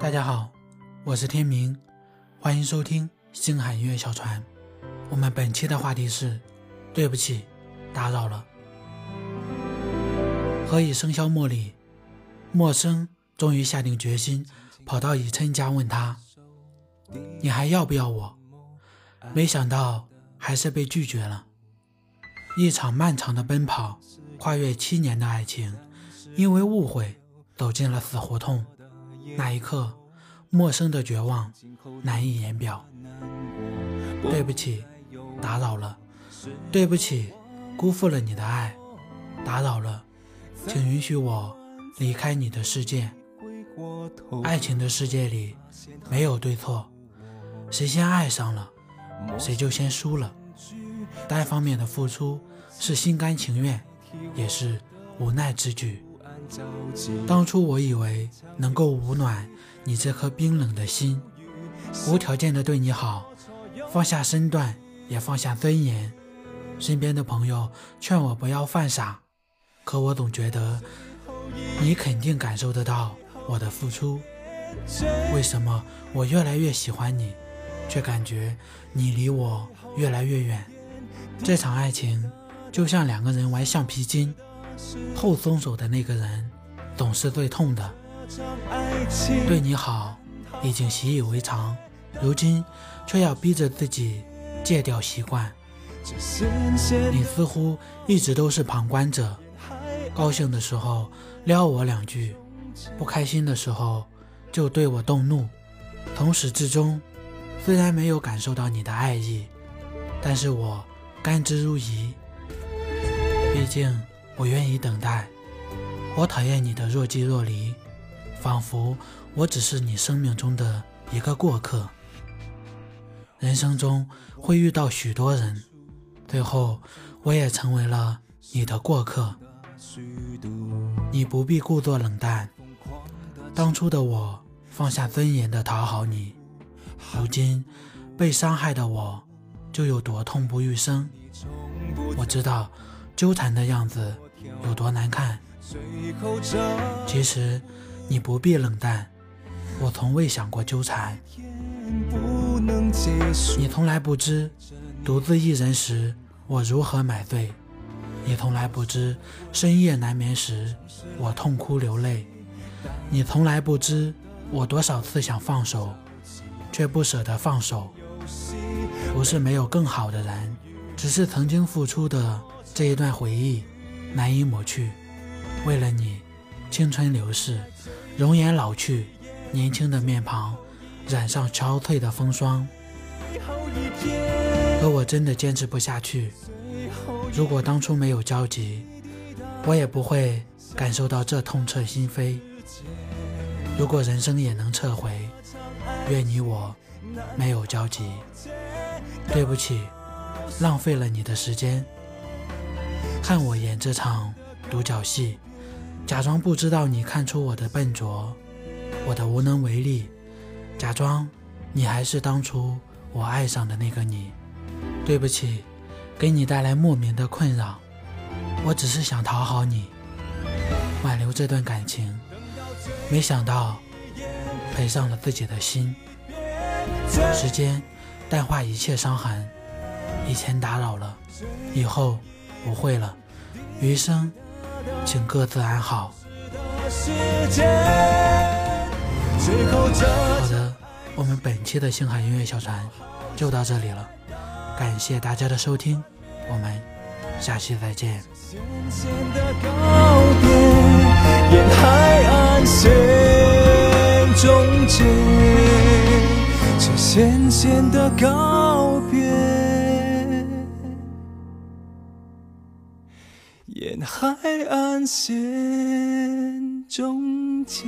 大家好，我是天明，欢迎收听星海音乐小船。我们本期的话题是：对不起，打扰了。何以笙箫默里，默笙终于下定决心，跑到以琛家问他：“你还要不要我？”没想到还是被拒绝了。一场漫长的奔跑，跨越七年的爱情，因为误会走进了死胡同。那一刻，陌生的绝望难以言表。对不起，打扰了。对不起，辜负了你的爱。打扰了，请允许我离开你的世界。爱情的世界里没有对错，谁先爱上了，谁就先输了。单方面的付出是心甘情愿，也是无奈之举。当初我以为能够捂暖你这颗冰冷的心，无条件的对你好，放下身段也放下尊严。身边的朋友劝我不要犯傻，可我总觉得你肯定感受得到我的付出。为什么我越来越喜欢你，却感觉你离我越来越远？这场爱情就像两个人玩橡皮筋。后松手的那个人总是最痛的。对你好已经习以为常，如今却要逼着自己戒掉习惯。你似乎一直都是旁观者，高兴的时候撩我两句，不开心的时候就对我动怒。从始至终，虽然没有感受到你的爱意，但是我甘之如饴。毕竟。我愿意等待。我讨厌你的若即若离，仿佛我只是你生命中的一个过客。人生中会遇到许多人，最后我也成为了你的过客。你不必故作冷淡。当初的我放下尊严的讨好你，如今被伤害的我就有多痛不欲生。我知道纠缠的样子。有多难看？其实你不必冷淡，我从未想过纠缠。你从来不知独自一人时我如何买醉，你从来不知深夜难眠时我痛哭流泪，你从来不知我多少次想放手，却不舍得放手。不是没有更好的人，只是曾经付出的这一段回忆。难以抹去，为了你，青春流逝，容颜老去，年轻的面庞染上憔悴的风霜。可我真的坚持不下去。如果当初没有交集，我也不会感受到这痛彻心扉。如果人生也能撤回，愿你我没有交集。对不起，浪费了你的时间。看我演这场独角戏，假装不知道你看出我的笨拙，我的无能为力，假装你还是当初我爱上的那个你。对不起，给你带来莫名的困扰。我只是想讨好你，挽留这段感情，没想到赔上了自己的心。时间淡化一切伤痕，以前打扰了，以后不会了。余生，请各自安好。好的，我们本期的星海音乐小船就到这里了，感谢大家的收听，我们下期再见。沿海岸线终结。海岸线终结